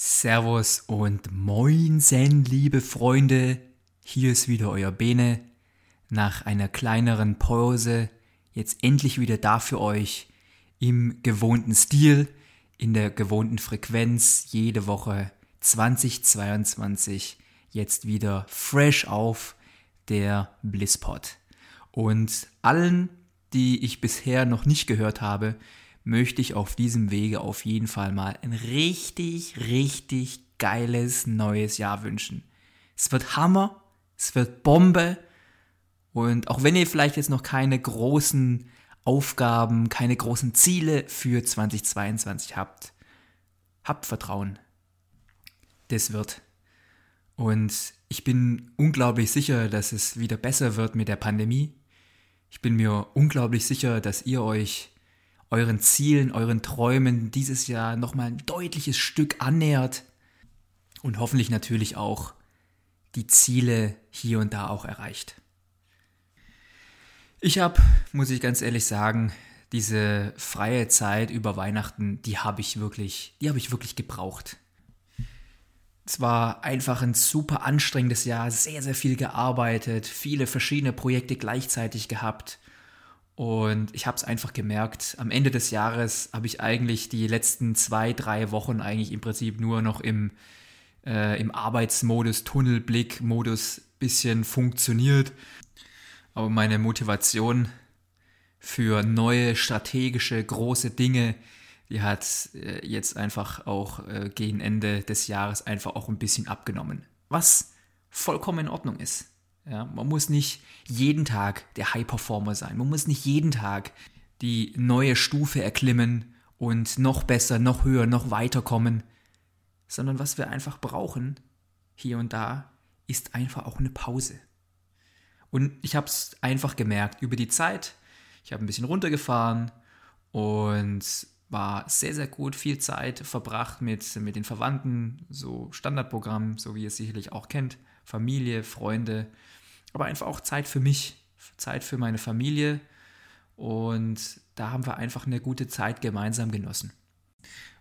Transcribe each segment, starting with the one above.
Servus und Moinsen, liebe Freunde. Hier ist wieder euer Bene. Nach einer kleineren Pause jetzt endlich wieder da für euch im gewohnten Stil, in der gewohnten Frequenz, jede Woche 2022 jetzt wieder fresh auf der Blisspot. Und allen, die ich bisher noch nicht gehört habe, möchte ich auf diesem Wege auf jeden Fall mal ein richtig, richtig geiles neues Jahr wünschen. Es wird Hammer, es wird Bombe und auch wenn ihr vielleicht jetzt noch keine großen Aufgaben, keine großen Ziele für 2022 habt, habt Vertrauen. Das wird. Und ich bin unglaublich sicher, dass es wieder besser wird mit der Pandemie. Ich bin mir unglaublich sicher, dass ihr euch euren Zielen, euren Träumen dieses Jahr nochmal ein deutliches Stück annähert und hoffentlich natürlich auch die Ziele hier und da auch erreicht. Ich habe, muss ich ganz ehrlich sagen, diese freie Zeit über Weihnachten, die habe ich wirklich, die habe ich wirklich gebraucht. Es war einfach ein super anstrengendes Jahr, sehr, sehr viel gearbeitet, viele verschiedene Projekte gleichzeitig gehabt und ich habe es einfach gemerkt, am Ende des Jahres habe ich eigentlich die letzten zwei, drei Wochen eigentlich im Prinzip nur noch im, äh, im Arbeitsmodus, Tunnelblick-Modus bisschen funktioniert. Aber meine Motivation für neue strategische große Dinge, die hat äh, jetzt einfach auch äh, gegen Ende des Jahres einfach auch ein bisschen abgenommen. Was vollkommen in Ordnung ist. Ja, man muss nicht jeden Tag der High Performer sein. Man muss nicht jeden Tag die neue Stufe erklimmen und noch besser, noch höher, noch weiter kommen. Sondern was wir einfach brauchen, hier und da, ist einfach auch eine Pause. Und ich habe es einfach gemerkt über die Zeit. Ich habe ein bisschen runtergefahren und war sehr, sehr gut, viel Zeit verbracht mit, mit den Verwandten, so Standardprogramm, so wie ihr es sicherlich auch kennt, Familie, Freunde aber einfach auch Zeit für mich, Zeit für meine Familie. Und da haben wir einfach eine gute Zeit gemeinsam genossen.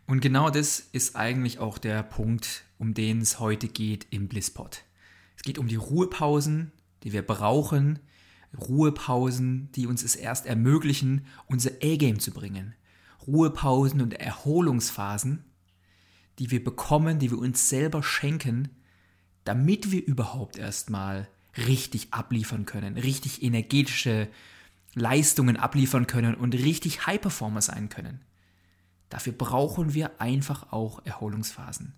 Und genau das ist eigentlich auch der Punkt, um den es heute geht im Blisspot. Es geht um die Ruhepausen, die wir brauchen. Ruhepausen, die uns es erst ermöglichen, unser A-Game zu bringen. Ruhepausen und Erholungsphasen, die wir bekommen, die wir uns selber schenken, damit wir überhaupt erstmal richtig abliefern können, richtig energetische Leistungen abliefern können und richtig High Performer sein können. Dafür brauchen wir einfach auch Erholungsphasen.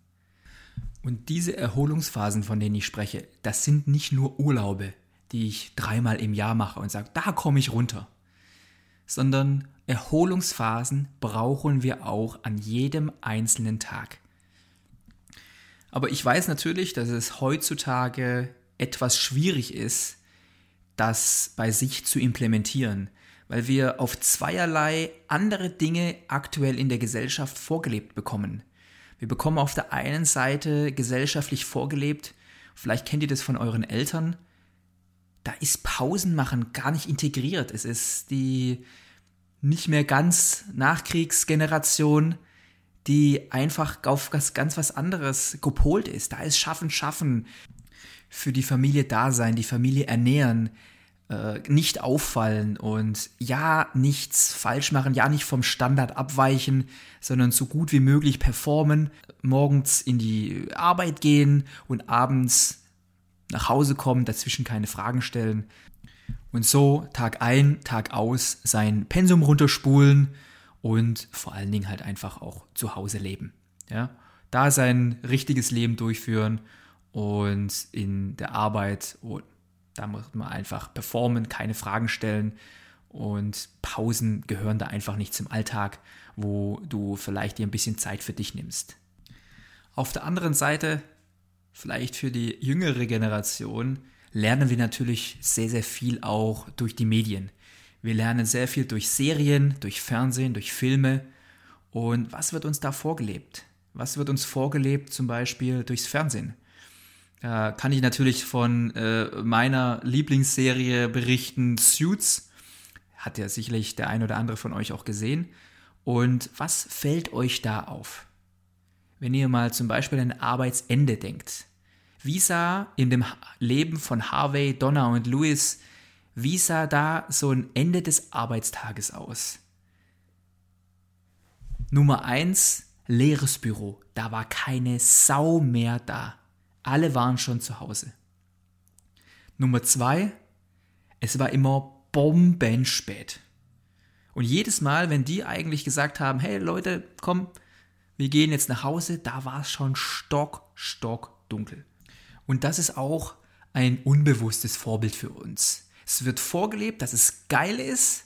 Und diese Erholungsphasen, von denen ich spreche, das sind nicht nur Urlaube, die ich dreimal im Jahr mache und sage, da komme ich runter, sondern Erholungsphasen brauchen wir auch an jedem einzelnen Tag. Aber ich weiß natürlich, dass es heutzutage etwas schwierig ist, das bei sich zu implementieren, weil wir auf zweierlei andere Dinge aktuell in der Gesellschaft vorgelebt bekommen. Wir bekommen auf der einen Seite gesellschaftlich vorgelebt, vielleicht kennt ihr das von euren Eltern, da ist Pausenmachen gar nicht integriert. Es ist die nicht mehr ganz Nachkriegsgeneration, die einfach auf was, ganz was anderes gepolt ist. Da ist Schaffen, Schaffen, für die Familie da sein, die Familie ernähren, äh, nicht auffallen und ja, nichts falsch machen, ja, nicht vom Standard abweichen, sondern so gut wie möglich performen, morgens in die Arbeit gehen und abends nach Hause kommen, dazwischen keine Fragen stellen. Und so Tag ein, Tag aus sein Pensum runterspulen und vor allen Dingen halt einfach auch zu Hause leben. Ja? Da sein richtiges Leben durchführen und in der Arbeit, oh, da muss man einfach performen, keine Fragen stellen und Pausen gehören da einfach nicht zum Alltag, wo du vielleicht dir ein bisschen Zeit für dich nimmst. Auf der anderen Seite, vielleicht für die jüngere Generation, lernen wir natürlich sehr, sehr viel auch durch die Medien. Wir lernen sehr viel durch Serien, durch Fernsehen, durch Filme. Und was wird uns da vorgelebt? Was wird uns vorgelebt zum Beispiel durchs Fernsehen? Da kann ich natürlich von äh, meiner Lieblingsserie berichten, Suits. Hat ja sicherlich der ein oder andere von euch auch gesehen. Und was fällt euch da auf? Wenn ihr mal zum Beispiel an Arbeitsende denkt. Wie sah in dem Leben von Harvey, Donna und Louis, wie sah da so ein Ende des Arbeitstages aus? Nummer eins leeres Büro. Da war keine Sau mehr da. Alle waren schon zu Hause. Nummer zwei, es war immer bombenspät. Und jedes Mal, wenn die eigentlich gesagt haben, hey Leute, komm, wir gehen jetzt nach Hause, da war es schon stock, stock dunkel. Und das ist auch ein unbewusstes Vorbild für uns. Es wird vorgelebt, dass es geil ist,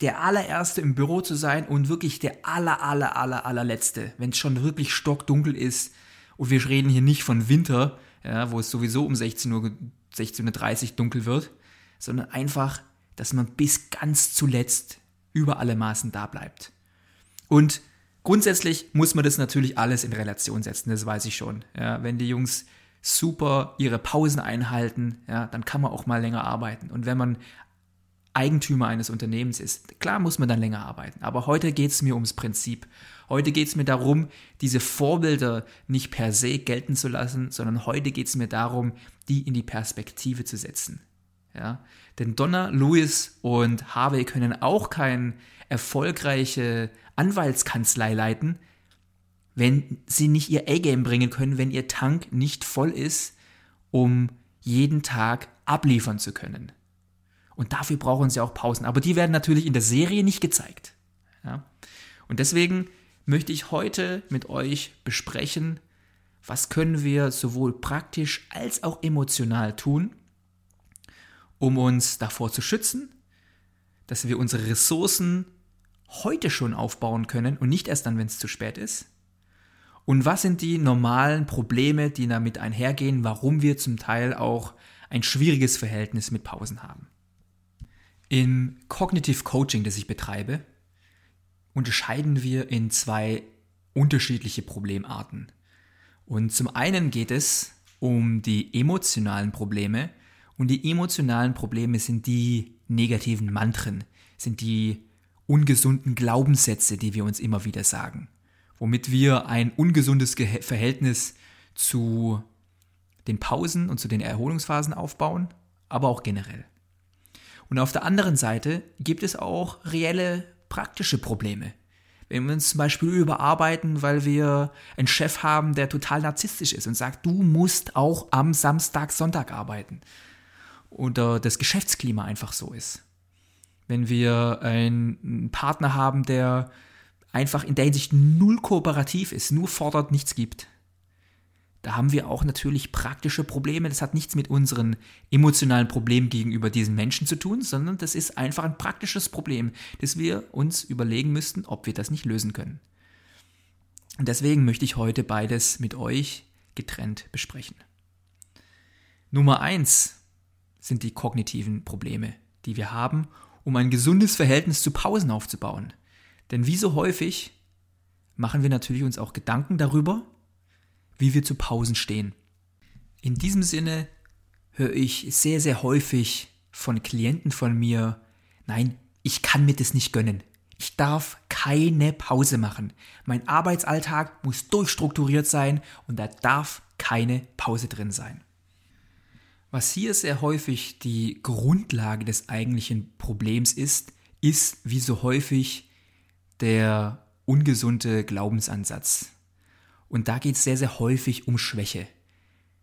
der allererste im Büro zu sein und wirklich der aller, aller, aller, allerletzte, wenn es schon wirklich stockdunkel ist. Und wir reden hier nicht von Winter, ja, wo es sowieso um 16 Uhr, 16.30 Uhr dunkel wird, sondern einfach, dass man bis ganz zuletzt über alle Maßen da bleibt. Und Grundsätzlich muss man das natürlich alles in Relation setzen, das weiß ich schon. Ja, wenn die Jungs super ihre Pausen einhalten, ja, dann kann man auch mal länger arbeiten. Und wenn man Eigentümer eines Unternehmens ist, klar muss man dann länger arbeiten. Aber heute geht es mir ums Prinzip. Heute geht es mir darum, diese Vorbilder nicht per se gelten zu lassen, sondern heute geht es mir darum, die in die Perspektive zu setzen. Ja? Denn Donner, Lewis und Harvey können auch keine erfolgreiche Anwaltskanzlei leiten, wenn sie nicht ihr A-Game bringen können, wenn ihr Tank nicht voll ist, um jeden Tag abliefern zu können. Und dafür brauchen sie auch Pausen. Aber die werden natürlich in der Serie nicht gezeigt. Ja? Und deswegen möchte ich heute mit euch besprechen, was können wir sowohl praktisch als auch emotional tun, um uns davor zu schützen, dass wir unsere Ressourcen heute schon aufbauen können und nicht erst dann, wenn es zu spät ist? Und was sind die normalen Probleme, die damit einhergehen, warum wir zum Teil auch ein schwieriges Verhältnis mit Pausen haben? Im Cognitive Coaching, das ich betreibe, unterscheiden wir in zwei unterschiedliche Problemarten. Und zum einen geht es um die emotionalen Probleme und die emotionalen Probleme sind die negativen Mantren, sind die ungesunden Glaubenssätze, die wir uns immer wieder sagen, womit wir ein ungesundes Ge Verhältnis zu den Pausen und zu den Erholungsphasen aufbauen, aber auch generell. Und auf der anderen Seite gibt es auch reelle praktische Probleme. Wenn wir uns zum Beispiel überarbeiten, weil wir einen Chef haben, der total narzisstisch ist und sagt, du musst auch am Samstag, Sonntag arbeiten. Oder das Geschäftsklima einfach so ist wenn wir einen Partner haben, der einfach in der Hinsicht null kooperativ ist, nur fordert, nichts gibt. Da haben wir auch natürlich praktische Probleme. Das hat nichts mit unseren emotionalen Problemen gegenüber diesen Menschen zu tun, sondern das ist einfach ein praktisches Problem, das wir uns überlegen müssten, ob wir das nicht lösen können. Und deswegen möchte ich heute beides mit euch getrennt besprechen. Nummer eins sind die kognitiven Probleme, die wir haben um ein gesundes Verhältnis zu Pausen aufzubauen. Denn wie so häufig machen wir natürlich uns auch Gedanken darüber, wie wir zu Pausen stehen. In diesem Sinne höre ich sehr, sehr häufig von Klienten von mir, nein, ich kann mir das nicht gönnen. Ich darf keine Pause machen. Mein Arbeitsalltag muss durchstrukturiert sein und da darf keine Pause drin sein. Was hier sehr häufig die Grundlage des eigentlichen Problems ist, ist wie so häufig der ungesunde Glaubensansatz. Und da geht es sehr, sehr häufig um Schwäche.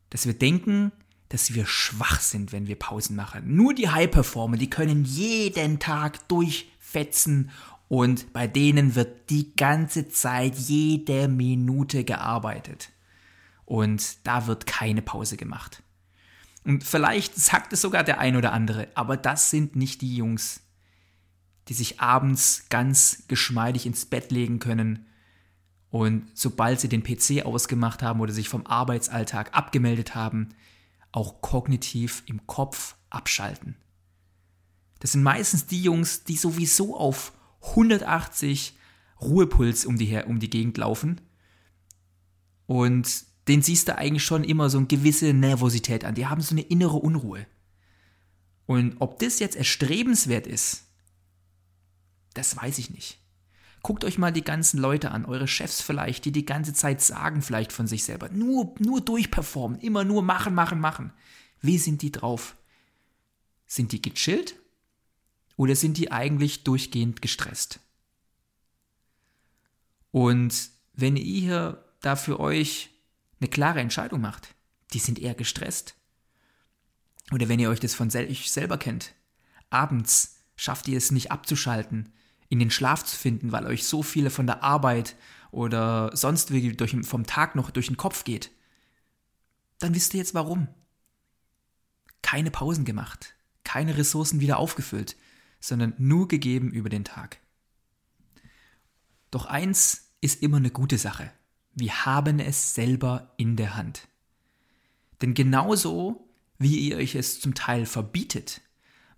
Dass wir denken, dass wir schwach sind, wenn wir Pausen machen. Nur die High-Performer, die können jeden Tag durchfetzen und bei denen wird die ganze Zeit, jede Minute gearbeitet. Und da wird keine Pause gemacht. Und vielleicht sagt es sogar der ein oder andere, aber das sind nicht die Jungs, die sich abends ganz geschmeidig ins Bett legen können und sobald sie den PC ausgemacht haben oder sich vom Arbeitsalltag abgemeldet haben, auch kognitiv im Kopf abschalten. Das sind meistens die Jungs, die sowieso auf 180 Ruhepuls um die, um die Gegend laufen. Und den siehst du eigentlich schon immer so eine gewisse Nervosität an. Die haben so eine innere Unruhe. Und ob das jetzt erstrebenswert ist, das weiß ich nicht. Guckt euch mal die ganzen Leute an, eure Chefs vielleicht, die die ganze Zeit sagen vielleicht von sich selber, nur, nur durchperformen, immer nur machen, machen, machen. Wie sind die drauf? Sind die gechillt oder sind die eigentlich durchgehend gestresst? Und wenn ihr da für euch eine klare Entscheidung macht, die sind eher gestresst. Oder wenn ihr euch das von sel selber kennt, abends schafft ihr es nicht abzuschalten, in den Schlaf zu finden, weil euch so viele von der Arbeit oder sonst wie durch, vom Tag noch durch den Kopf geht, dann wisst ihr jetzt warum. Keine Pausen gemacht, keine Ressourcen wieder aufgefüllt, sondern nur gegeben über den Tag. Doch eins ist immer eine gute Sache. Wir haben es selber in der Hand. Denn genauso wie ihr euch es zum Teil verbietet,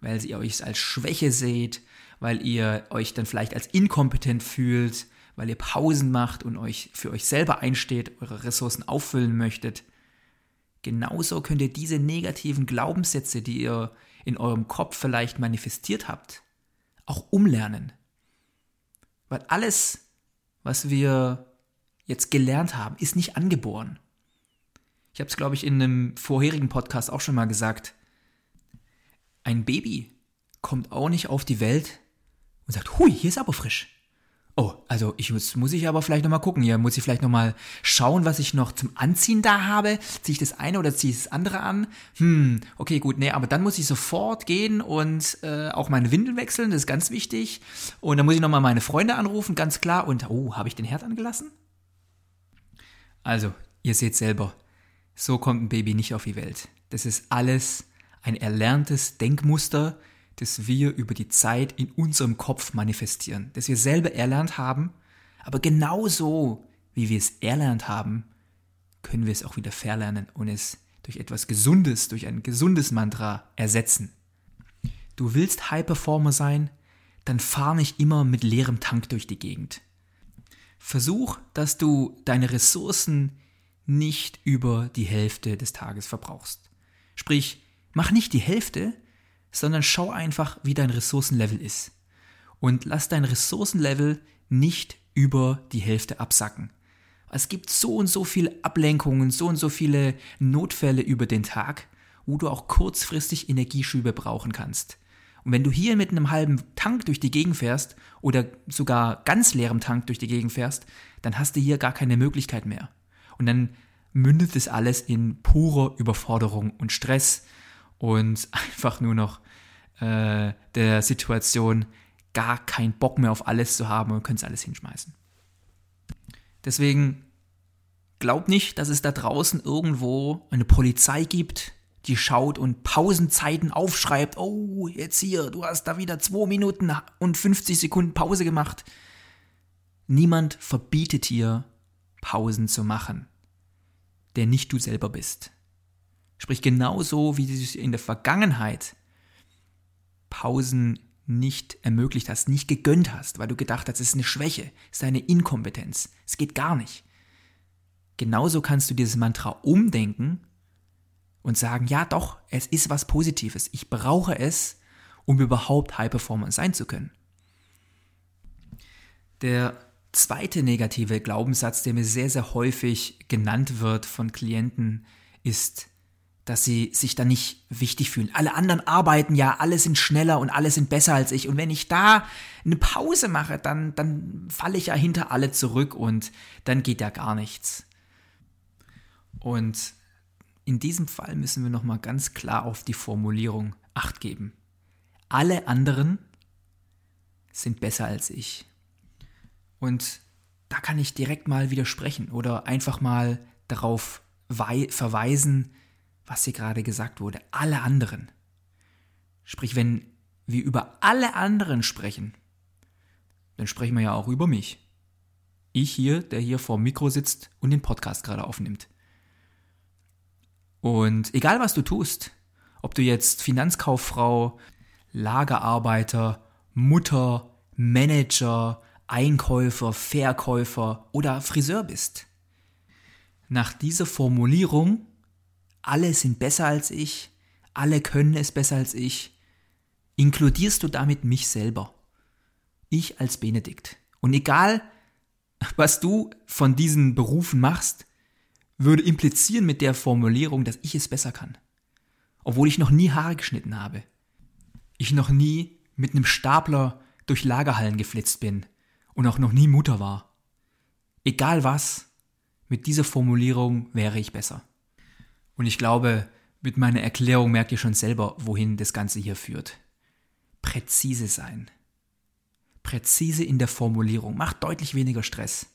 weil ihr euch als Schwäche seht, weil ihr euch dann vielleicht als inkompetent fühlt, weil ihr Pausen macht und euch für euch selber einsteht, eure Ressourcen auffüllen möchtet. Genauso könnt ihr diese negativen Glaubenssätze, die ihr in eurem Kopf vielleicht manifestiert habt, auch umlernen. Weil alles, was wir jetzt gelernt haben, ist nicht angeboren. Ich habe es, glaube ich, in einem vorherigen Podcast auch schon mal gesagt. Ein Baby kommt auch nicht auf die Welt und sagt, hui, hier ist aber frisch. Oh, also ich muss, muss ich aber vielleicht nochmal gucken. Hier muss ich vielleicht nochmal schauen, was ich noch zum Anziehen da habe. Ziehe ich das eine oder ziehe ich das andere an? Hm, okay, gut, nee, aber dann muss ich sofort gehen und äh, auch meine Windeln wechseln, das ist ganz wichtig. Und dann muss ich nochmal meine Freunde anrufen, ganz klar. Und, oh, habe ich den Herd angelassen? Also, ihr seht selber, so kommt ein Baby nicht auf die Welt. Das ist alles ein erlerntes Denkmuster, das wir über die Zeit in unserem Kopf manifestieren, das wir selber erlernt haben, aber genauso wie wir es erlernt haben, können wir es auch wieder verlernen und es durch etwas Gesundes, durch ein gesundes Mantra ersetzen. Du willst High Performer sein, dann fahr nicht immer mit leerem Tank durch die Gegend. Versuch, dass du deine Ressourcen nicht über die Hälfte des Tages verbrauchst. Sprich, mach nicht die Hälfte, sondern schau einfach, wie dein Ressourcenlevel ist. Und lass dein Ressourcenlevel nicht über die Hälfte absacken. Es gibt so und so viele Ablenkungen, so und so viele Notfälle über den Tag, wo du auch kurzfristig Energieschübe brauchen kannst. Und wenn du hier mit einem halben Tank durch die Gegend fährst oder sogar ganz leerem Tank durch die Gegend fährst, dann hast du hier gar keine Möglichkeit mehr. Und dann mündet es alles in purer Überforderung und Stress und einfach nur noch äh, der Situation gar keinen Bock mehr auf alles zu haben und könntest alles hinschmeißen. Deswegen glaub nicht, dass es da draußen irgendwo eine Polizei gibt, die schaut und Pausenzeiten aufschreibt. Oh, jetzt hier, du hast da wieder 2 Minuten und 50 Sekunden Pause gemacht. Niemand verbietet dir, Pausen zu machen, der nicht du selber bist. Sprich, genauso wie du in der Vergangenheit Pausen nicht ermöglicht hast, nicht gegönnt hast, weil du gedacht hast, es ist eine Schwäche, es ist eine Inkompetenz, es geht gar nicht. Genauso kannst du dieses Mantra umdenken und sagen, ja doch, es ist was Positives. Ich brauche es, um überhaupt High Performer sein zu können. Der zweite negative Glaubenssatz, der mir sehr, sehr häufig genannt wird von Klienten, ist, dass sie sich da nicht wichtig fühlen. Alle anderen arbeiten ja, alle sind schneller und alle sind besser als ich. Und wenn ich da eine Pause mache, dann, dann falle ich ja hinter alle zurück und dann geht ja gar nichts. Und in diesem Fall müssen wir nochmal ganz klar auf die Formulierung Acht geben. Alle anderen sind besser als ich. Und da kann ich direkt mal widersprechen oder einfach mal darauf verweisen, was hier gerade gesagt wurde. Alle anderen. Sprich, wenn wir über alle anderen sprechen, dann sprechen wir ja auch über mich. Ich hier, der hier vor dem Mikro sitzt und den Podcast gerade aufnimmt. Und egal was du tust, ob du jetzt Finanzkauffrau, Lagerarbeiter, Mutter, Manager, Einkäufer, Verkäufer oder Friseur bist. Nach dieser Formulierung, alle sind besser als ich, alle können es besser als ich, inkludierst du damit mich selber. Ich als Benedikt. Und egal, was du von diesen Berufen machst, würde implizieren mit der Formulierung, dass ich es besser kann. Obwohl ich noch nie Haare geschnitten habe. Ich noch nie mit einem Stapler durch Lagerhallen geflitzt bin und auch noch nie Mutter war. Egal was, mit dieser Formulierung wäre ich besser. Und ich glaube, mit meiner Erklärung merkt ihr schon selber, wohin das Ganze hier führt. Präzise sein. Präzise in der Formulierung macht deutlich weniger Stress.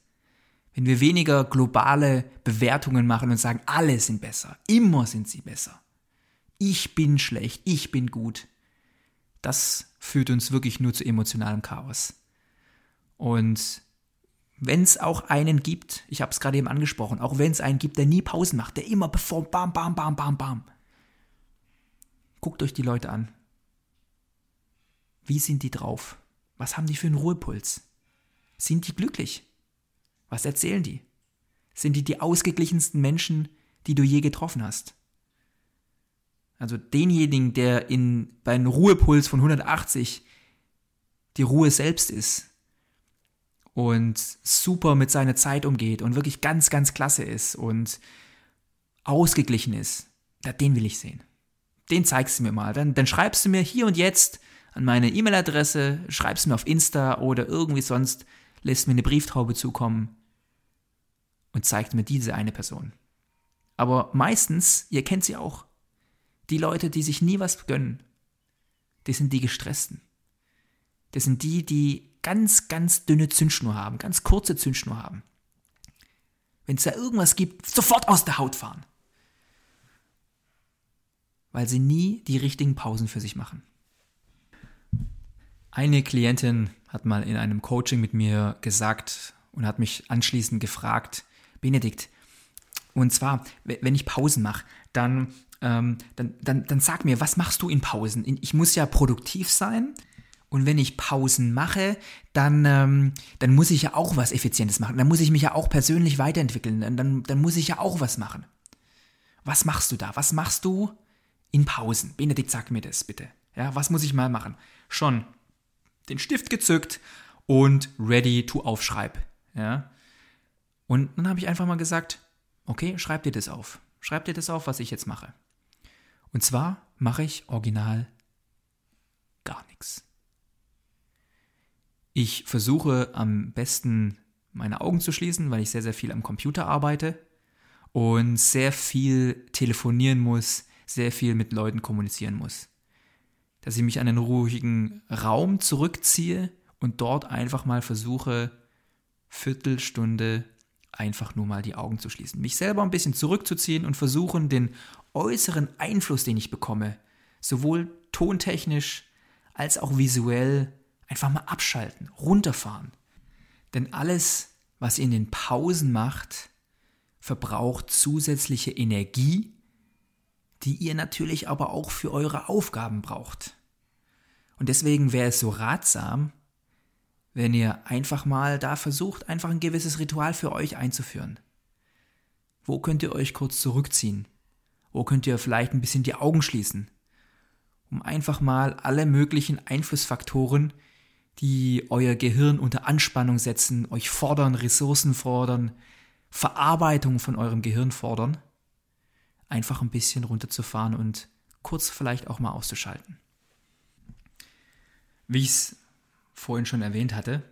Wenn wir weniger globale Bewertungen machen und sagen, alle sind besser, immer sind sie besser. Ich bin schlecht, ich bin gut. Das führt uns wirklich nur zu emotionalem Chaos. Und wenn es auch einen gibt, ich habe es gerade eben angesprochen, auch wenn es einen gibt, der nie Pausen macht, der immer performt, bam, bam, bam, bam, bam. Guckt euch die Leute an. Wie sind die drauf? Was haben die für einen Ruhepuls? Sind die glücklich? Was erzählen die? Sind die die ausgeglichensten Menschen, die du je getroffen hast? Also denjenigen, der in, bei einem Ruhepuls von 180 die Ruhe selbst ist, und super mit seiner Zeit umgeht und wirklich ganz, ganz klasse ist und ausgeglichen ist, den will ich sehen. Den zeigst du mir mal. Dann, dann schreibst du mir hier und jetzt an meine E-Mail-Adresse, schreibst mir auf Insta oder irgendwie sonst, lässt mir eine Brieftaube zukommen und zeigt mir diese eine Person. Aber meistens, ihr kennt sie auch, die Leute, die sich nie was gönnen, die sind die gestressten. Das sind die, die ganz, ganz dünne Zündschnur haben, ganz kurze Zündschnur haben. Wenn es da irgendwas gibt, sofort aus der Haut fahren. Weil sie nie die richtigen Pausen für sich machen. Eine Klientin hat mal in einem Coaching mit mir gesagt und hat mich anschließend gefragt, Benedikt, und zwar, wenn ich Pausen mache, dann, ähm, dann, dann, dann sag mir, was machst du in Pausen? Ich muss ja produktiv sein, und wenn ich Pausen mache, dann, ähm, dann muss ich ja auch was Effizientes machen. Dann muss ich mich ja auch persönlich weiterentwickeln. Dann, dann, muss ich ja auch was machen. Was machst du da? Was machst du in Pausen? Benedikt, sag mir das bitte. Ja, was muss ich mal machen? Schon den Stift gezückt und ready to aufschreib. Ja. Und dann habe ich einfach mal gesagt, okay, schreib dir das auf. Schreib dir das auf, was ich jetzt mache. Und zwar mache ich original gar nichts. Ich versuche am besten meine Augen zu schließen, weil ich sehr, sehr viel am Computer arbeite und sehr viel telefonieren muss, sehr viel mit Leuten kommunizieren muss. Dass ich mich an einen ruhigen Raum zurückziehe und dort einfach mal versuche, Viertelstunde einfach nur mal die Augen zu schließen. Mich selber ein bisschen zurückzuziehen und versuchen, den äußeren Einfluss, den ich bekomme, sowohl tontechnisch als auch visuell Einfach mal abschalten, runterfahren. Denn alles, was ihr in den Pausen macht, verbraucht zusätzliche Energie, die ihr natürlich aber auch für eure Aufgaben braucht. Und deswegen wäre es so ratsam, wenn ihr einfach mal da versucht, einfach ein gewisses Ritual für euch einzuführen. Wo könnt ihr euch kurz zurückziehen Wo könnt ihr vielleicht ein bisschen die Augen schließen? Um einfach mal alle möglichen Einflussfaktoren, die euer Gehirn unter Anspannung setzen, euch fordern, Ressourcen fordern, Verarbeitung von eurem Gehirn fordern, einfach ein bisschen runterzufahren und kurz vielleicht auch mal auszuschalten. Wie ich es vorhin schon erwähnt hatte,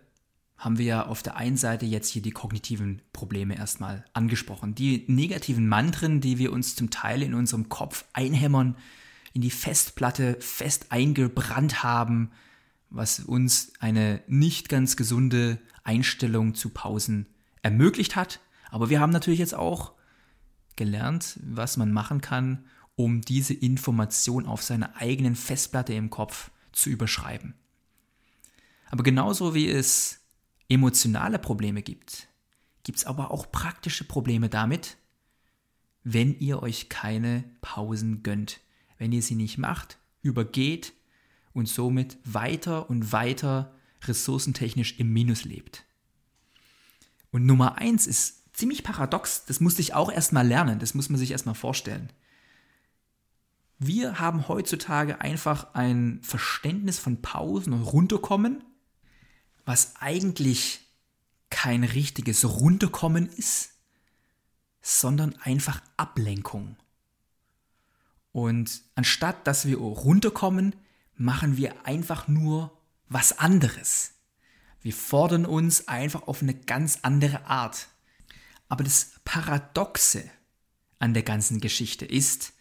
haben wir ja auf der einen Seite jetzt hier die kognitiven Probleme erstmal angesprochen. Die negativen Mantren, die wir uns zum Teil in unserem Kopf einhämmern, in die Festplatte fest eingebrannt haben, was uns eine nicht ganz gesunde Einstellung zu Pausen ermöglicht hat. Aber wir haben natürlich jetzt auch gelernt, was man machen kann, um diese Information auf seiner eigenen Festplatte im Kopf zu überschreiben. Aber genauso wie es emotionale Probleme gibt, gibt es aber auch praktische Probleme damit, wenn ihr euch keine Pausen gönnt, wenn ihr sie nicht macht, übergeht und somit weiter und weiter ressourcentechnisch im Minus lebt. Und Nummer eins ist ziemlich paradox, das musste ich auch erstmal lernen, das muss man sich erstmal vorstellen. Wir haben heutzutage einfach ein Verständnis von Pausen und Runterkommen, was eigentlich kein richtiges Runterkommen ist, sondern einfach Ablenkung. Und anstatt dass wir runterkommen, machen wir einfach nur was anderes. Wir fordern uns einfach auf eine ganz andere Art. Aber das Paradoxe an der ganzen Geschichte ist,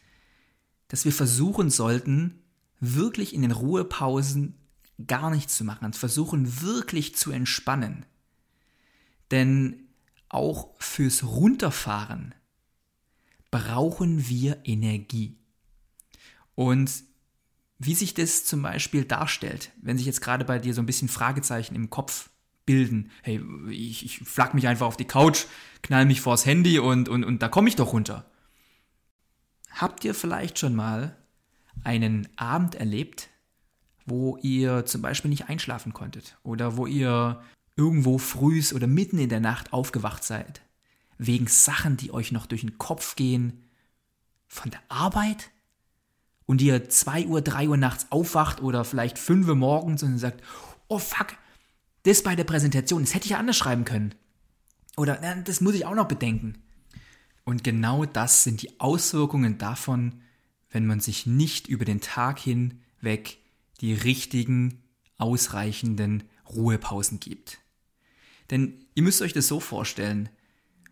dass wir versuchen sollten, wirklich in den Ruhepausen gar nichts zu machen, versuchen wirklich zu entspannen. Denn auch fürs Runterfahren brauchen wir Energie. Und wie sich das zum Beispiel darstellt, wenn sich jetzt gerade bei dir so ein bisschen Fragezeichen im Kopf bilden, hey, ich, ich flack mich einfach auf die Couch, knall mich vors Handy und, und, und da komme ich doch runter. Habt ihr vielleicht schon mal einen Abend erlebt, wo ihr zum Beispiel nicht einschlafen konntet oder wo ihr irgendwo frühs oder mitten in der Nacht aufgewacht seid, wegen Sachen, die euch noch durch den Kopf gehen, von der Arbeit, und ihr 2 Uhr, 3 Uhr nachts aufwacht oder vielleicht 5 Uhr morgens und sagt, oh fuck, das bei der Präsentation, das hätte ich ja anders schreiben können. Oder das muss ich auch noch bedenken. Und genau das sind die Auswirkungen davon, wenn man sich nicht über den Tag hinweg die richtigen, ausreichenden Ruhepausen gibt. Denn ihr müsst euch das so vorstellen,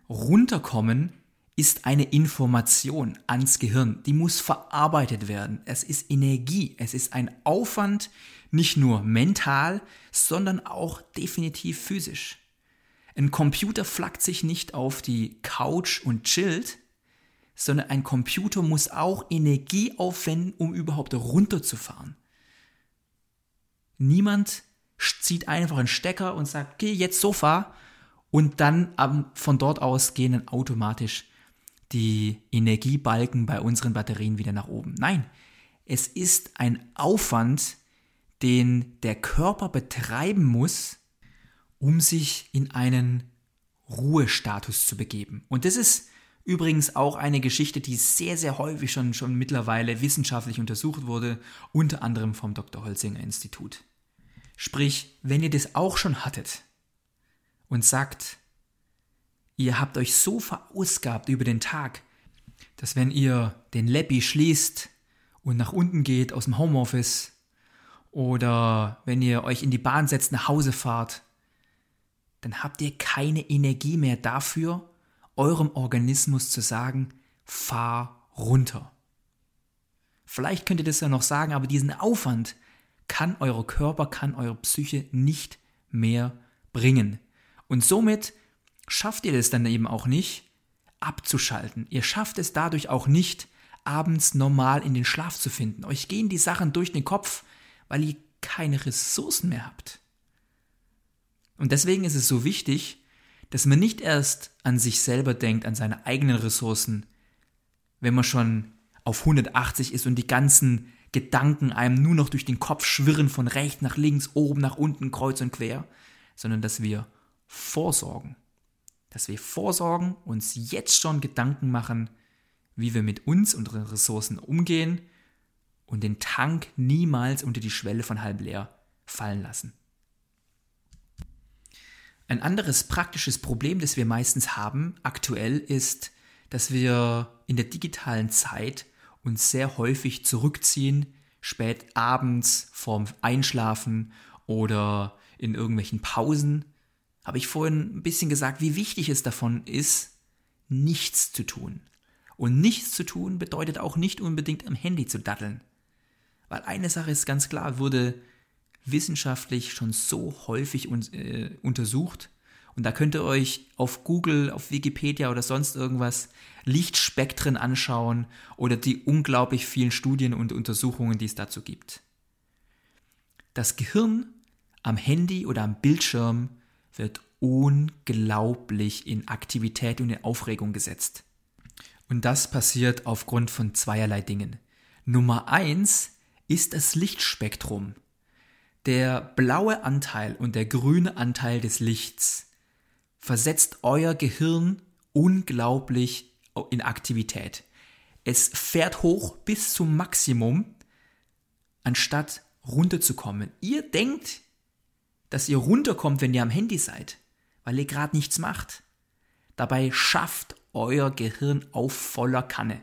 runterkommen ist eine Information ans Gehirn, die muss verarbeitet werden. Es ist Energie, es ist ein Aufwand, nicht nur mental, sondern auch definitiv physisch. Ein Computer flackt sich nicht auf die Couch und chillt, sondern ein Computer muss auch Energie aufwenden, um überhaupt runterzufahren. Niemand zieht einfach einen Stecker und sagt, geh jetzt Sofa und dann von dort aus gehen dann automatisch die Energiebalken bei unseren Batterien wieder nach oben. Nein, es ist ein Aufwand, den der Körper betreiben muss, um sich in einen Ruhestatus zu begeben. Und das ist übrigens auch eine Geschichte, die sehr, sehr häufig schon, schon mittlerweile wissenschaftlich untersucht wurde, unter anderem vom Dr. Holzinger Institut. Sprich, wenn ihr das auch schon hattet und sagt, Ihr habt euch so verausgabt über den Tag, dass wenn ihr den Leppi schließt und nach unten geht aus dem Homeoffice oder wenn ihr euch in die Bahn setzt, nach Hause fahrt, dann habt ihr keine Energie mehr dafür, eurem Organismus zu sagen, fahr runter. Vielleicht könnt ihr das ja noch sagen, aber diesen Aufwand kann euer Körper, kann eure Psyche nicht mehr bringen. Und somit schafft ihr es dann eben auch nicht, abzuschalten. Ihr schafft es dadurch auch nicht, abends normal in den Schlaf zu finden. Euch gehen die Sachen durch den Kopf, weil ihr keine Ressourcen mehr habt. Und deswegen ist es so wichtig, dass man nicht erst an sich selber denkt, an seine eigenen Ressourcen, wenn man schon auf 180 ist und die ganzen Gedanken einem nur noch durch den Kopf schwirren von rechts nach links, oben nach unten, kreuz und quer, sondern dass wir vorsorgen dass wir vorsorgen, uns jetzt schon Gedanken machen, wie wir mit uns, unseren Ressourcen umgehen und den Tank niemals unter die Schwelle von halb leer fallen lassen. Ein anderes praktisches Problem, das wir meistens haben aktuell, ist, dass wir in der digitalen Zeit uns sehr häufig zurückziehen, spät abends vorm Einschlafen oder in irgendwelchen Pausen. Habe ich vorhin ein bisschen gesagt, wie wichtig es davon ist, nichts zu tun. Und nichts zu tun bedeutet auch nicht unbedingt am Handy zu daddeln. Weil eine Sache ist ganz klar, wurde wissenschaftlich schon so häufig un äh, untersucht, und da könnt ihr euch auf Google, auf Wikipedia oder sonst irgendwas Lichtspektren anschauen oder die unglaublich vielen Studien und Untersuchungen, die es dazu gibt. Das Gehirn am Handy oder am Bildschirm wird unglaublich in Aktivität und in Aufregung gesetzt. Und das passiert aufgrund von zweierlei Dingen. Nummer eins ist das Lichtspektrum. Der blaue Anteil und der grüne Anteil des Lichts versetzt euer Gehirn unglaublich in Aktivität. Es fährt hoch bis zum Maximum, anstatt runterzukommen. Ihr denkt, dass ihr runterkommt, wenn ihr am Handy seid, weil ihr gerade nichts macht. Dabei schafft euer Gehirn auf voller Kanne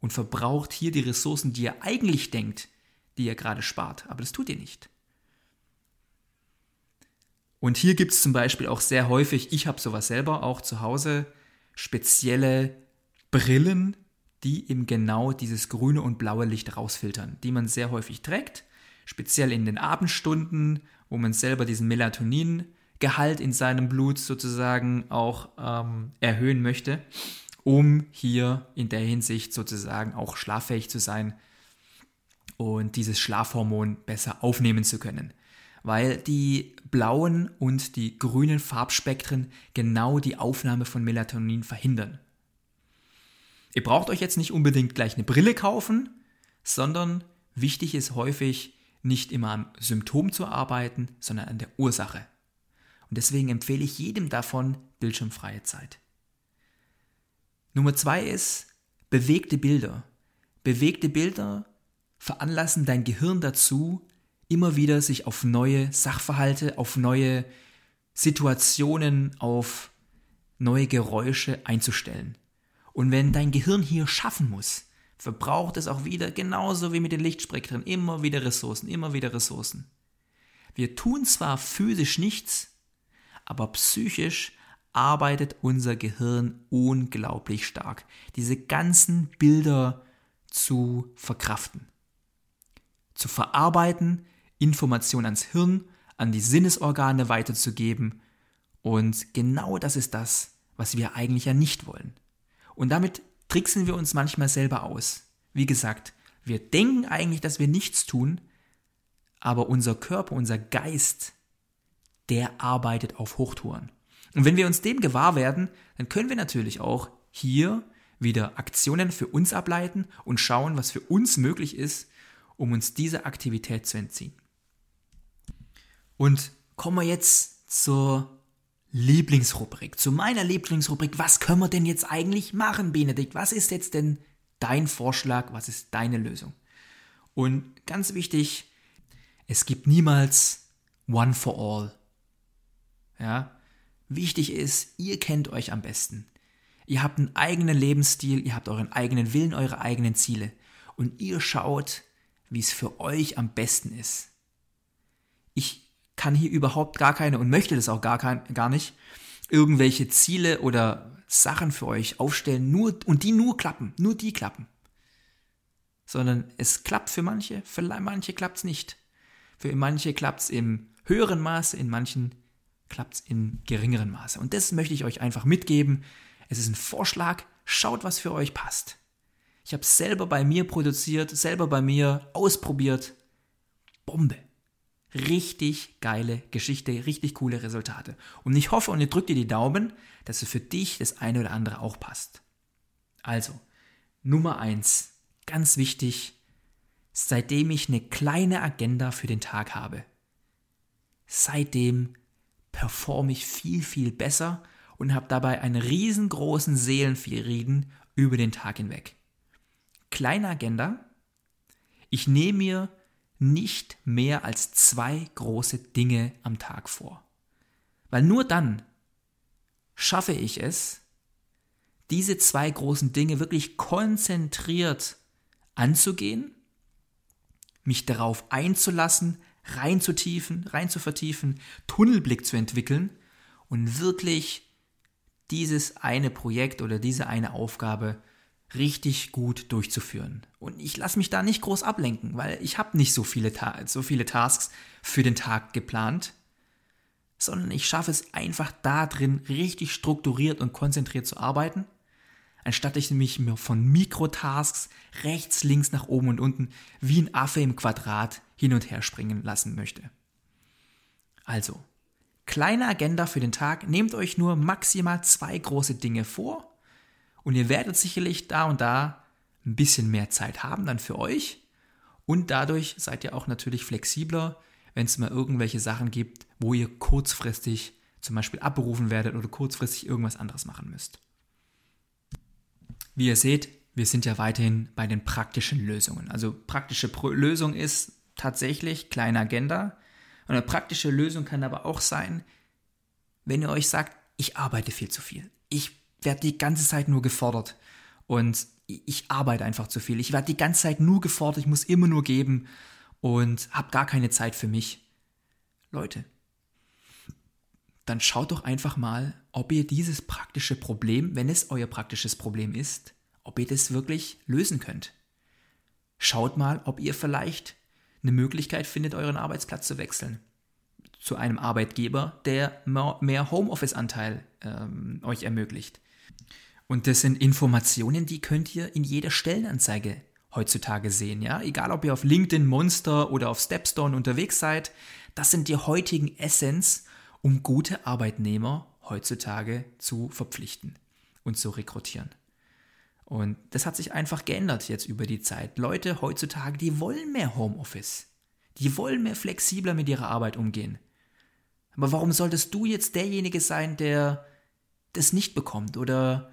und verbraucht hier die Ressourcen, die ihr eigentlich denkt, die ihr gerade spart. Aber das tut ihr nicht. Und hier gibt es zum Beispiel auch sehr häufig, ich habe sowas selber auch zu Hause, spezielle Brillen, die eben genau dieses grüne und blaue Licht rausfiltern, die man sehr häufig trägt, speziell in den Abendstunden, wo man selber diesen Melatoningehalt in seinem Blut sozusagen auch ähm, erhöhen möchte, um hier in der Hinsicht sozusagen auch schlaffähig zu sein und dieses Schlafhormon besser aufnehmen zu können weil die blauen und die grünen Farbspektren genau die Aufnahme von Melatonin verhindern. Ihr braucht euch jetzt nicht unbedingt gleich eine Brille kaufen, sondern wichtig ist häufig, nicht immer am Symptom zu arbeiten, sondern an der Ursache. Und deswegen empfehle ich jedem davon bildschirmfreie Zeit. Nummer zwei ist bewegte Bilder. Bewegte Bilder veranlassen dein Gehirn dazu, immer wieder sich auf neue Sachverhalte, auf neue Situationen, auf neue Geräusche einzustellen. Und wenn dein Gehirn hier schaffen muss, verbraucht es auch wieder, genauso wie mit den Lichtspektren, immer wieder Ressourcen, immer wieder Ressourcen. Wir tun zwar physisch nichts, aber psychisch arbeitet unser Gehirn unglaublich stark, diese ganzen Bilder zu verkraften, zu verarbeiten, Information ans Hirn, an die Sinnesorgane weiterzugeben. Und genau das ist das, was wir eigentlich ja nicht wollen. Und damit tricksen wir uns manchmal selber aus. Wie gesagt, wir denken eigentlich, dass wir nichts tun, aber unser Körper, unser Geist, der arbeitet auf Hochtouren. Und wenn wir uns dem gewahr werden, dann können wir natürlich auch hier wieder Aktionen für uns ableiten und schauen, was für uns möglich ist, um uns dieser Aktivität zu entziehen. Und kommen wir jetzt zur Lieblingsrubrik, zu meiner Lieblingsrubrik. Was können wir denn jetzt eigentlich machen, Benedikt? Was ist jetzt denn dein Vorschlag? Was ist deine Lösung? Und ganz wichtig, es gibt niemals One for All. Ja? Wichtig ist, ihr kennt euch am besten. Ihr habt einen eigenen Lebensstil, ihr habt euren eigenen Willen, eure eigenen Ziele. Und ihr schaut, wie es für euch am besten ist. Ich kann hier überhaupt gar keine und möchte das auch gar, kein, gar nicht, irgendwelche Ziele oder Sachen für euch aufstellen, nur, und die nur klappen, nur die klappen. Sondern es klappt für manche, für manche klappt es nicht. Für manche klappt es im höheren Maße, in manchen klappt es in geringeren Maße. Und das möchte ich euch einfach mitgeben. Es ist ein Vorschlag, schaut, was für euch passt. Ich habe es selber bei mir produziert, selber bei mir ausprobiert. Bombe richtig geile Geschichte, richtig coole Resultate. Und ich hoffe und ich drücke dir die Daumen, dass es für dich das eine oder andere auch passt. Also, Nummer eins, ganz wichtig, seitdem ich eine kleine Agenda für den Tag habe, seitdem performe ich viel, viel besser und habe dabei einen riesengroßen Seelenfrieden über den Tag hinweg. Kleine Agenda. Ich nehme mir nicht mehr als zwei große Dinge am Tag vor. Weil nur dann schaffe ich es, diese zwei großen Dinge wirklich konzentriert anzugehen, mich darauf einzulassen, reinzutiefen, rein zu vertiefen, Tunnelblick zu entwickeln und wirklich dieses eine Projekt oder diese eine Aufgabe richtig gut durchzuführen. Und ich lasse mich da nicht groß ablenken, weil ich habe nicht so viele, so viele Tasks für den Tag geplant, sondern ich schaffe es einfach da drin richtig strukturiert und konzentriert zu arbeiten, anstatt ich mich von Mikrotasks rechts, links, nach oben und unten wie ein Affe im Quadrat hin und her springen lassen möchte. Also, kleine Agenda für den Tag, nehmt euch nur maximal zwei große Dinge vor und ihr werdet sicherlich da und da ein bisschen mehr Zeit haben dann für euch. Und dadurch seid ihr auch natürlich flexibler, wenn es mal irgendwelche Sachen gibt, wo ihr kurzfristig zum Beispiel abberufen werdet oder kurzfristig irgendwas anderes machen müsst. Wie ihr seht, wir sind ja weiterhin bei den praktischen Lösungen. Also praktische Lösung ist tatsächlich kleine Agenda. Und eine praktische Lösung kann aber auch sein, wenn ihr euch sagt, ich arbeite viel zu viel. Ich werde die ganze Zeit nur gefordert und ich arbeite einfach zu viel. Ich werde die ganze Zeit nur gefordert, ich muss immer nur geben und habe gar keine Zeit für mich. Leute, dann schaut doch einfach mal, ob ihr dieses praktische Problem, wenn es euer praktisches Problem ist, ob ihr das wirklich lösen könnt. Schaut mal, ob ihr vielleicht eine Möglichkeit findet, euren Arbeitsplatz zu wechseln. Zu einem Arbeitgeber, der mehr Homeoffice-Anteil ähm, euch ermöglicht. Und das sind Informationen, die könnt ihr in jeder Stellenanzeige heutzutage sehen, ja? Egal ob ihr auf LinkedIn, Monster oder auf Stepstone unterwegs seid, das sind die heutigen Essenz, um gute Arbeitnehmer heutzutage zu verpflichten und zu rekrutieren. Und das hat sich einfach geändert jetzt über die Zeit. Leute heutzutage, die wollen mehr Homeoffice. Die wollen mehr flexibler mit ihrer Arbeit umgehen. Aber warum solltest du jetzt derjenige sein, der das nicht bekommt oder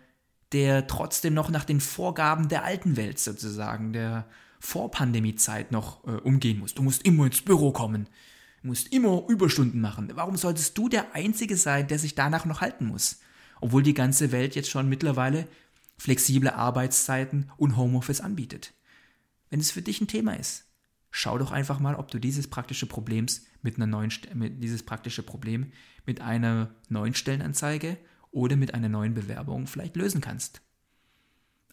der trotzdem noch nach den Vorgaben der alten Welt sozusagen, der Vorpandemiezeit noch äh, umgehen muss. Du musst immer ins Büro kommen, musst immer Überstunden machen. Warum solltest du der Einzige sein, der sich danach noch halten muss? Obwohl die ganze Welt jetzt schon mittlerweile flexible Arbeitszeiten und Homeoffice anbietet. Wenn es für dich ein Thema ist, schau doch einfach mal, ob du dieses praktische Problems mit einer neuen mit dieses praktische Problem mit einer neuen Stellenanzeige oder mit einer neuen Bewerbung vielleicht lösen kannst.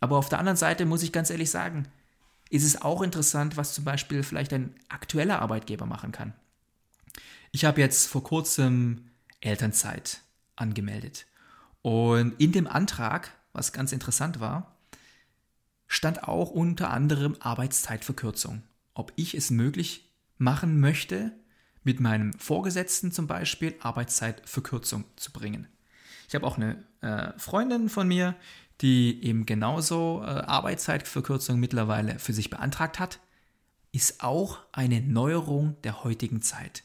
Aber auf der anderen Seite muss ich ganz ehrlich sagen, ist es auch interessant, was zum Beispiel vielleicht ein aktueller Arbeitgeber machen kann. Ich habe jetzt vor kurzem Elternzeit angemeldet. Und in dem Antrag, was ganz interessant war, stand auch unter anderem Arbeitszeitverkürzung. Ob ich es möglich machen möchte, mit meinem Vorgesetzten zum Beispiel Arbeitszeitverkürzung zu bringen. Ich habe auch eine äh, Freundin von mir, die eben genauso äh, Arbeitszeitverkürzung mittlerweile für sich beantragt hat. Ist auch eine Neuerung der heutigen Zeit.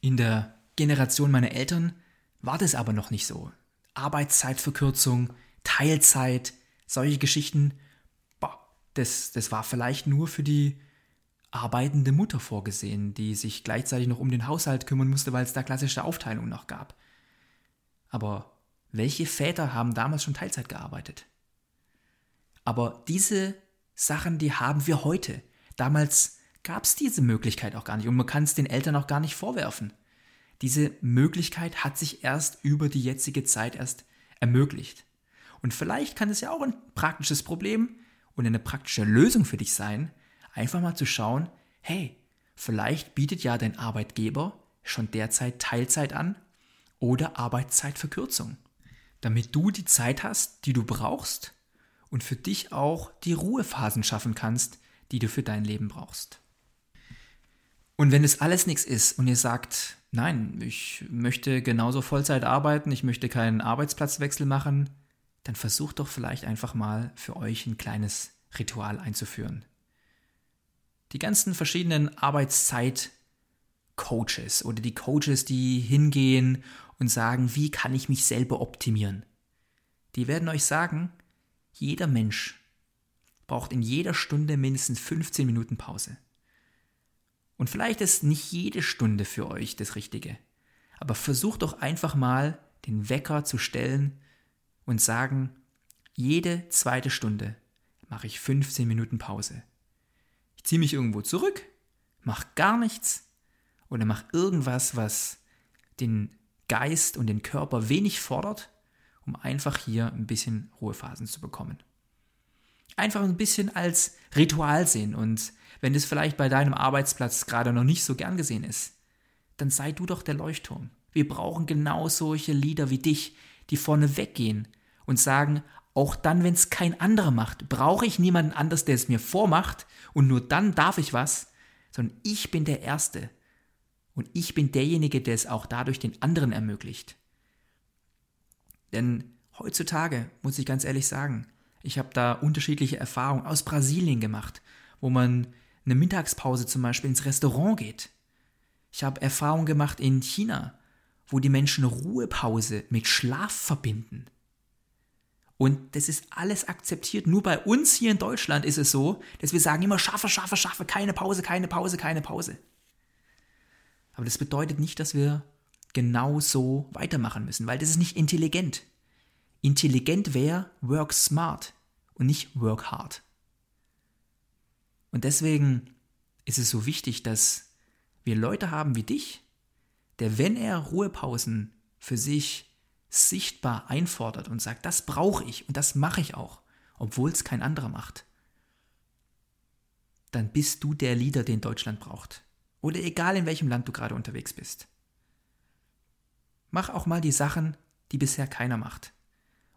In der Generation meiner Eltern war das aber noch nicht so. Arbeitszeitverkürzung, Teilzeit, solche Geschichten, boah, das, das war vielleicht nur für die arbeitende Mutter vorgesehen, die sich gleichzeitig noch um den Haushalt kümmern musste, weil es da klassische Aufteilungen noch gab. Aber welche Väter haben damals schon Teilzeit gearbeitet? Aber diese Sachen, die haben wir heute. Damals gab es diese Möglichkeit auch gar nicht und man kann es den Eltern auch gar nicht vorwerfen. Diese Möglichkeit hat sich erst über die jetzige Zeit erst ermöglicht. Und vielleicht kann es ja auch ein praktisches Problem und eine praktische Lösung für dich sein, einfach mal zu schauen, hey, vielleicht bietet ja dein Arbeitgeber schon derzeit Teilzeit an oder Arbeitszeitverkürzung damit du die Zeit hast, die du brauchst und für dich auch die Ruhephasen schaffen kannst, die du für dein Leben brauchst. Und wenn es alles nichts ist und ihr sagt, nein, ich möchte genauso Vollzeit arbeiten, ich möchte keinen Arbeitsplatzwechsel machen, dann versucht doch vielleicht einfach mal für euch ein kleines Ritual einzuführen. Die ganzen verschiedenen Arbeitszeit-Coaches oder die Coaches, die hingehen und sagen, wie kann ich mich selber optimieren? Die werden euch sagen, Jeder Mensch braucht in jeder Stunde mindestens 15 Minuten Pause. Und vielleicht ist nicht jede Stunde für euch das Richtige. Aber versucht doch einfach mal, den Wecker zu stellen und sagen, jede zweite Stunde mache ich 15 Minuten Pause. Ich ziehe mich irgendwo zurück, mache gar nichts oder mache irgendwas, was den Geist und den Körper wenig fordert, um einfach hier ein bisschen Ruhephasen zu bekommen. Einfach ein bisschen als Ritual sehen und wenn das vielleicht bei deinem Arbeitsplatz gerade noch nicht so gern gesehen ist, dann sei du doch der Leuchtturm. Wir brauchen genau solche Lieder wie dich, die vorne weggehen und sagen, auch dann, wenn es kein anderer macht, brauche ich niemanden anders, der es mir vormacht und nur dann darf ich was, sondern ich bin der Erste und ich bin derjenige, der es auch dadurch den anderen ermöglicht. Denn heutzutage, muss ich ganz ehrlich sagen, ich habe da unterschiedliche Erfahrungen aus Brasilien gemacht, wo man eine Mittagspause zum Beispiel ins Restaurant geht. Ich habe Erfahrungen gemacht in China, wo die Menschen Ruhepause mit Schlaf verbinden. Und das ist alles akzeptiert. Nur bei uns hier in Deutschland ist es so, dass wir sagen immer, schaffe, schaffe, schaffe, keine Pause, keine Pause, keine Pause. Aber das bedeutet nicht, dass wir genau so weitermachen müssen, weil das ist nicht intelligent. Intelligent wäre work smart und nicht work hard. Und deswegen ist es so wichtig, dass wir Leute haben wie dich, der, wenn er Ruhepausen für sich sichtbar einfordert und sagt, das brauche ich und das mache ich auch, obwohl es kein anderer macht, dann bist du der Leader, den Deutschland braucht. Oder egal in welchem Land du gerade unterwegs bist. Mach auch mal die Sachen, die bisher keiner macht.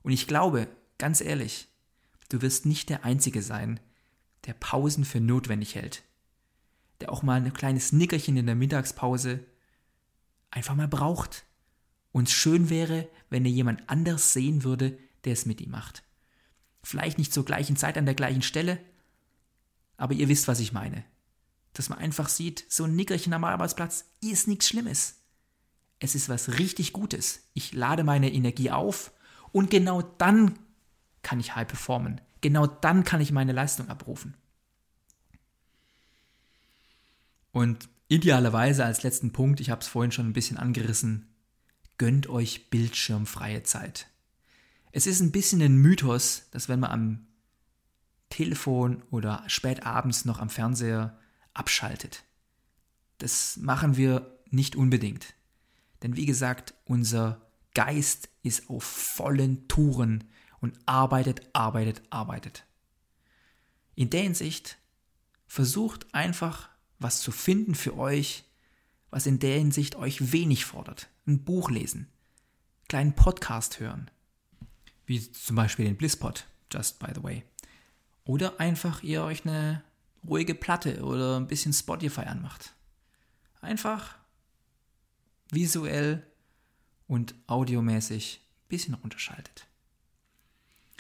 Und ich glaube, ganz ehrlich, du wirst nicht der Einzige sein, der Pausen für notwendig hält. Der auch mal ein kleines Nickerchen in der Mittagspause einfach mal braucht. Und schön wäre, wenn er jemand anders sehen würde, der es mit ihm macht. Vielleicht nicht zur gleichen Zeit an der gleichen Stelle, aber ihr wisst, was ich meine. Dass man einfach sieht, so ein Nickerchen am Arbeitsplatz ist nichts Schlimmes. Es ist was richtig Gutes. Ich lade meine Energie auf und genau dann kann ich high performen. Genau dann kann ich meine Leistung abrufen. Und idealerweise als letzten Punkt, ich habe es vorhin schon ein bisschen angerissen, gönnt euch bildschirmfreie Zeit. Es ist ein bisschen ein Mythos, dass wenn man am Telefon oder spät abends noch am Fernseher abschaltet. Das machen wir nicht unbedingt. Denn wie gesagt, unser Geist ist auf vollen Touren und arbeitet, arbeitet, arbeitet. In der Hinsicht versucht einfach was zu finden für euch, was in der Hinsicht euch wenig fordert. Ein Buch lesen, einen kleinen Podcast hören, wie zum Beispiel den Blisspot, just by the way. Oder einfach ihr euch eine ruhige Platte oder ein bisschen Spotify anmacht. Einfach visuell und audiomäßig ein bisschen runterschaltet.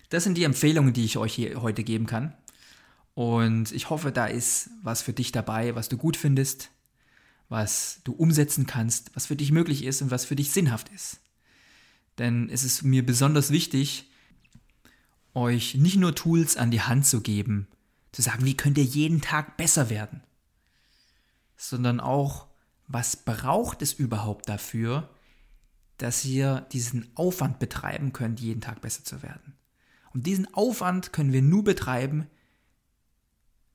Das sind die Empfehlungen, die ich euch hier heute geben kann. Und ich hoffe, da ist was für dich dabei, was du gut findest, was du umsetzen kannst, was für dich möglich ist und was für dich sinnhaft ist. Denn es ist mir besonders wichtig, euch nicht nur Tools an die Hand zu geben, zu sagen, wie könnt ihr jeden Tag besser werden, sondern auch, was braucht es überhaupt dafür, dass ihr diesen Aufwand betreiben könnt, jeden Tag besser zu werden. Und diesen Aufwand können wir nur betreiben,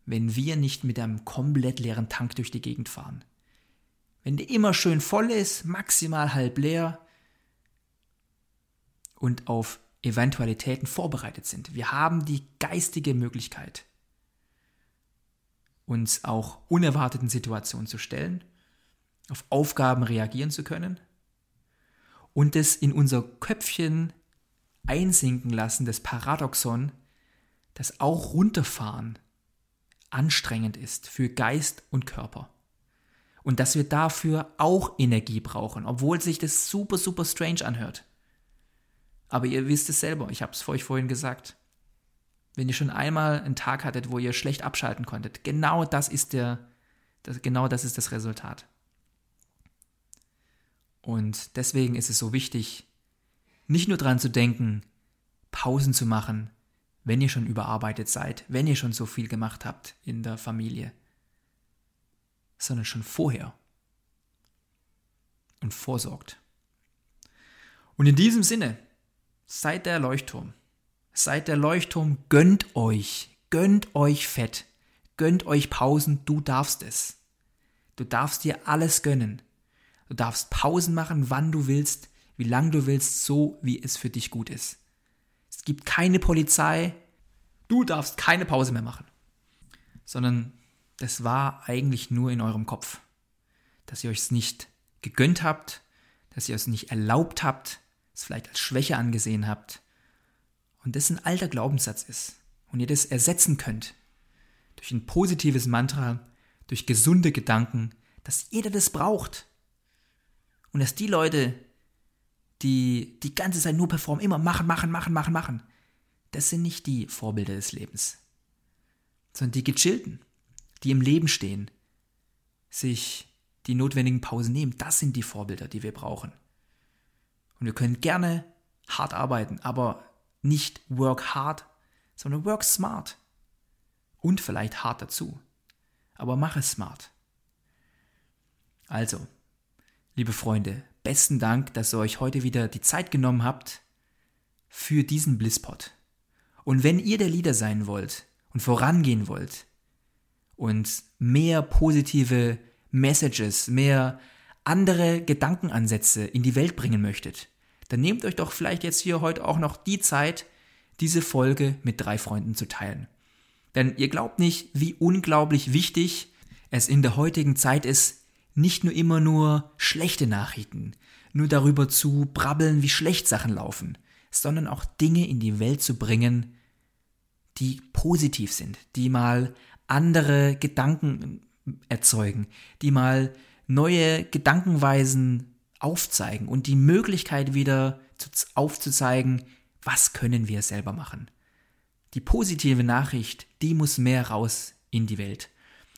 wenn wir nicht mit einem komplett leeren Tank durch die Gegend fahren. Wenn der immer schön voll ist, maximal halb leer und auf Eventualitäten vorbereitet sind. Wir haben die geistige Möglichkeit, uns auch unerwarteten Situationen zu stellen, auf Aufgaben reagieren zu können und es in unser Köpfchen einsinken lassen, das Paradoxon, dass auch runterfahren anstrengend ist für Geist und Körper. Und dass wir dafür auch Energie brauchen, obwohl sich das super, super strange anhört. Aber ihr wisst es selber, ich habe es euch vorhin gesagt. Wenn ihr schon einmal einen Tag hattet, wo ihr schlecht abschalten konntet, genau das ist der, das, genau das ist das Resultat. Und deswegen ist es so wichtig, nicht nur daran zu denken, Pausen zu machen, wenn ihr schon überarbeitet seid, wenn ihr schon so viel gemacht habt in der Familie, sondern schon vorher und vorsorgt. Und in diesem Sinne, seid der Leuchtturm. Seid der Leuchtturm, gönnt euch, gönnt euch Fett, gönnt euch Pausen, du darfst es. Du darfst dir alles gönnen. Du darfst Pausen machen, wann du willst, wie lange du willst, so wie es für dich gut ist. Es gibt keine Polizei, du darfst keine Pause mehr machen. Sondern das war eigentlich nur in eurem Kopf, dass ihr euch es nicht gegönnt habt, dass ihr es nicht erlaubt habt, es vielleicht als Schwäche angesehen habt und das ein alter Glaubenssatz ist und ihr das ersetzen könnt durch ein positives Mantra, durch gesunde Gedanken, dass jeder das braucht und dass die Leute, die die ganze Zeit nur performen, immer machen, machen, machen, machen, machen, das sind nicht die Vorbilder des Lebens, sondern die Gechillten, die im Leben stehen, sich die notwendigen Pausen nehmen, das sind die Vorbilder, die wir brauchen. Und wir können gerne hart arbeiten, aber nicht work hard, sondern work smart. Und vielleicht hart dazu. Aber mach es smart. Also, liebe Freunde, besten Dank, dass ihr euch heute wieder die Zeit genommen habt für diesen Blisspot. Und wenn ihr der Leader sein wollt und vorangehen wollt und mehr positive Messages, mehr andere Gedankenansätze in die Welt bringen möchtet, dann nehmt euch doch vielleicht jetzt hier heute auch noch die Zeit, diese Folge mit drei Freunden zu teilen. Denn ihr glaubt nicht, wie unglaublich wichtig es in der heutigen Zeit ist, nicht nur immer nur schlechte Nachrichten, nur darüber zu brabbeln, wie schlecht Sachen laufen, sondern auch Dinge in die Welt zu bringen, die positiv sind, die mal andere Gedanken erzeugen, die mal neue Gedankenweisen aufzeigen und die Möglichkeit wieder aufzuzeigen, was können wir selber machen. Die positive Nachricht, die muss mehr raus in die Welt.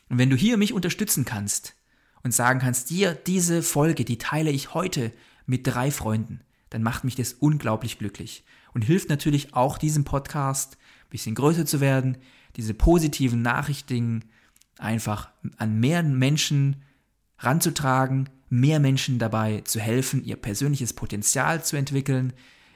Und wenn du hier mich unterstützen kannst und sagen kannst, dir diese Folge, die teile ich heute mit drei Freunden, dann macht mich das unglaublich glücklich und hilft natürlich auch diesem Podcast ein bisschen größer zu werden, diese positiven Nachrichten einfach an mehr Menschen ranzutragen, mehr Menschen dabei zu helfen, ihr persönliches Potenzial zu entwickeln,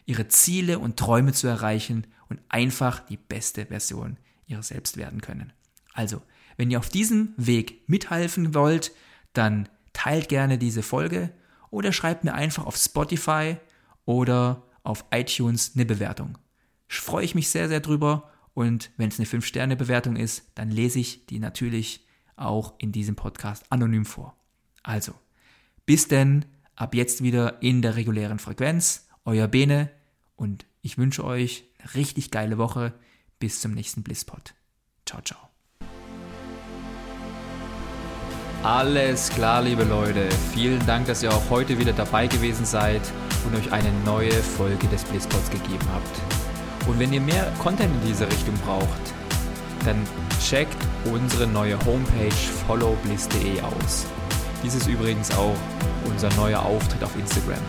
ihre Ziele und Träume zu erreichen und einfach die beste Version ihrer selbst werden können. Also, wenn ihr auf diesem Weg mithelfen wollt, dann teilt gerne diese Folge oder schreibt mir einfach auf Spotify oder auf iTunes eine Bewertung. Freue ich mich sehr, sehr drüber und wenn es eine 5-Sterne-Bewertung ist, dann lese ich die natürlich auch in diesem Podcast anonym vor. Also, bis denn, ab jetzt wieder in der regulären Frequenz, euer Bene und ich wünsche euch eine richtig geile Woche. Bis zum nächsten Blisspot. Ciao, ciao. Alles klar, liebe Leute. Vielen Dank, dass ihr auch heute wieder dabei gewesen seid und euch eine neue Folge des Blisspots gegeben habt. Und wenn ihr mehr Content in diese Richtung braucht, dann checkt unsere neue Homepage followbliss.de aus. Dies ist übrigens auch unser neuer Auftritt auf Instagram.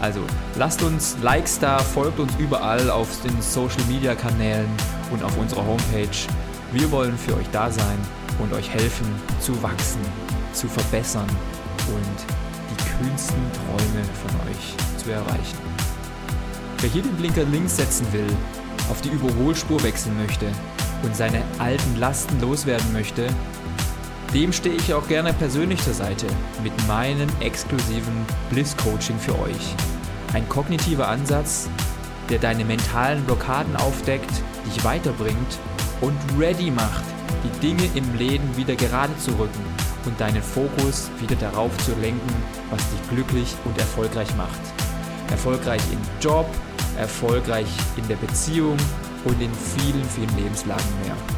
Also lasst uns Likes da, folgt uns überall auf den Social Media Kanälen und auf unserer Homepage. Wir wollen für euch da sein und euch helfen zu wachsen, zu verbessern und die kühnsten Träume von euch zu erreichen. Wer hier den Blinker links setzen will, auf die Überholspur wechseln möchte und seine alten Lasten loswerden möchte, dem stehe ich auch gerne persönlich zur Seite mit meinem exklusiven Bliss-Coaching für euch. Ein kognitiver Ansatz, der deine mentalen Blockaden aufdeckt, dich weiterbringt und ready macht, die Dinge im Leben wieder gerade zu rücken und deinen Fokus wieder darauf zu lenken, was dich glücklich und erfolgreich macht. Erfolgreich im Job, erfolgreich in der Beziehung und in vielen, vielen Lebenslagen mehr.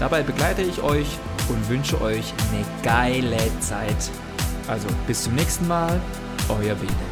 Dabei begleite ich euch und wünsche euch eine geile Zeit. Also bis zum nächsten Mal, euer Bene.